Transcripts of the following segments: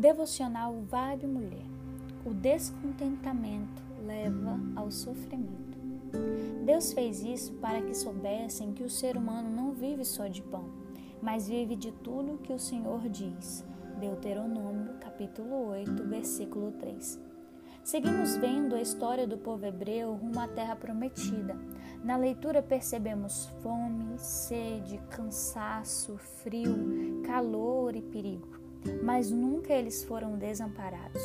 Devocional Vibe Mulher. O descontentamento leva ao sofrimento. Deus fez isso para que soubessem que o ser humano não vive só de pão, mas vive de tudo que o Senhor diz. Deuteronômio, capítulo 8, versículo 3. Seguimos vendo a história do povo hebreu rumo à terra prometida. Na leitura percebemos fome, sede, cansaço, frio, calor e perigo mas nunca eles foram desamparados.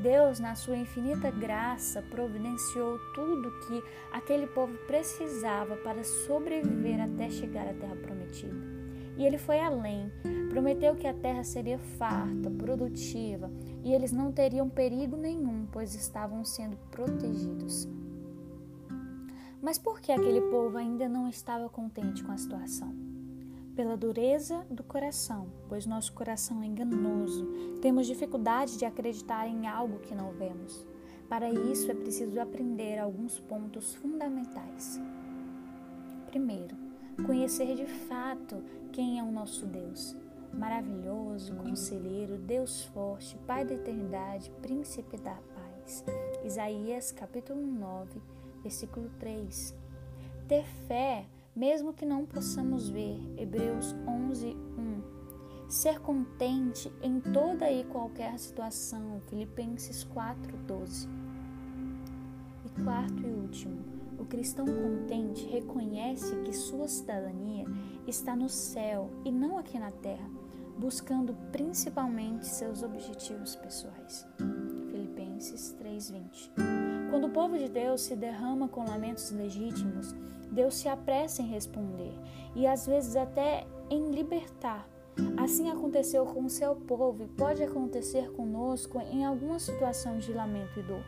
Deus, na sua infinita graça, providenciou tudo que aquele povo precisava para sobreviver até chegar à terra prometida. E ele foi além, prometeu que a terra seria farta, produtiva e eles não teriam perigo nenhum, pois estavam sendo protegidos. Mas por que aquele povo ainda não estava contente com a situação? Pela dureza do coração, pois nosso coração é enganoso. Temos dificuldade de acreditar em algo que não vemos. Para isso é preciso aprender alguns pontos fundamentais. Primeiro, conhecer de fato quem é o nosso Deus. Maravilhoso, conselheiro, Deus forte, Pai da eternidade, príncipe da paz. Isaías capítulo 9, versículo 3. Ter fé mesmo que não possamos ver. Hebreus 11, 1. Ser contente em toda e qualquer situação. Filipenses 4, 12. E quarto e último, o cristão contente reconhece que sua cidadania está no céu e não aqui na terra, buscando principalmente seus objetivos pessoais. Filipenses 3:20. Quando o povo de Deus se derrama com lamentos legítimos, Deus se apressa em responder e às vezes até em libertar. Assim aconteceu com o seu povo e pode acontecer conosco em alguma situação de lamento e dor.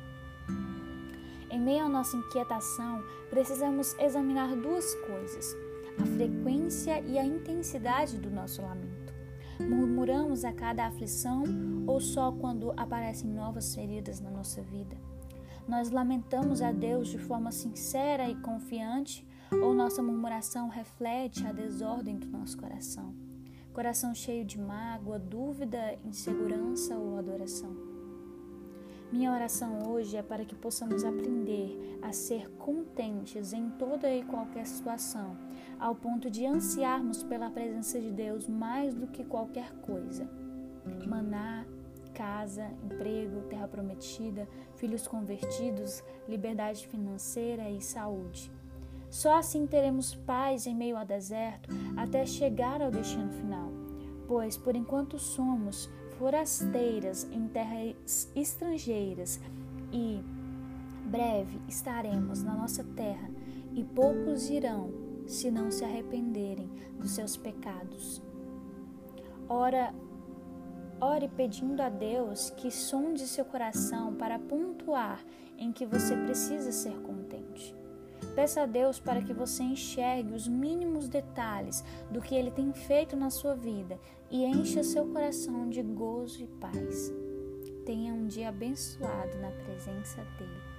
Em meio à nossa inquietação, precisamos examinar duas coisas: a frequência e a intensidade do nosso lamento. Murmuramos a cada aflição ou só quando aparecem novas feridas na nossa vida? Nós lamentamos a Deus de forma sincera e confiante ou nossa murmuração reflete a desordem do nosso coração? Coração cheio de mágoa, dúvida, insegurança ou adoração? Minha oração hoje é para que possamos aprender a ser contentes em toda e qualquer situação, ao ponto de ansiarmos pela presença de Deus mais do que qualquer coisa. Maná, casa, emprego, terra prometida, filhos convertidos, liberdade financeira e saúde. Só assim teremos paz em meio ao deserto até chegar ao destino final. Pois, por enquanto somos forasteiras em terras estrangeiras e breve estaremos na nossa terra, e poucos irão se não se arrependerem dos seus pecados. Ora, ore pedindo a Deus que sonde seu coração para pontuar em que você precisa ser contente. Peça a Deus para que você enxergue os mínimos detalhes do que Ele tem feito na sua vida e encha seu coração de gozo e paz. Tenha um dia abençoado na presença dEle.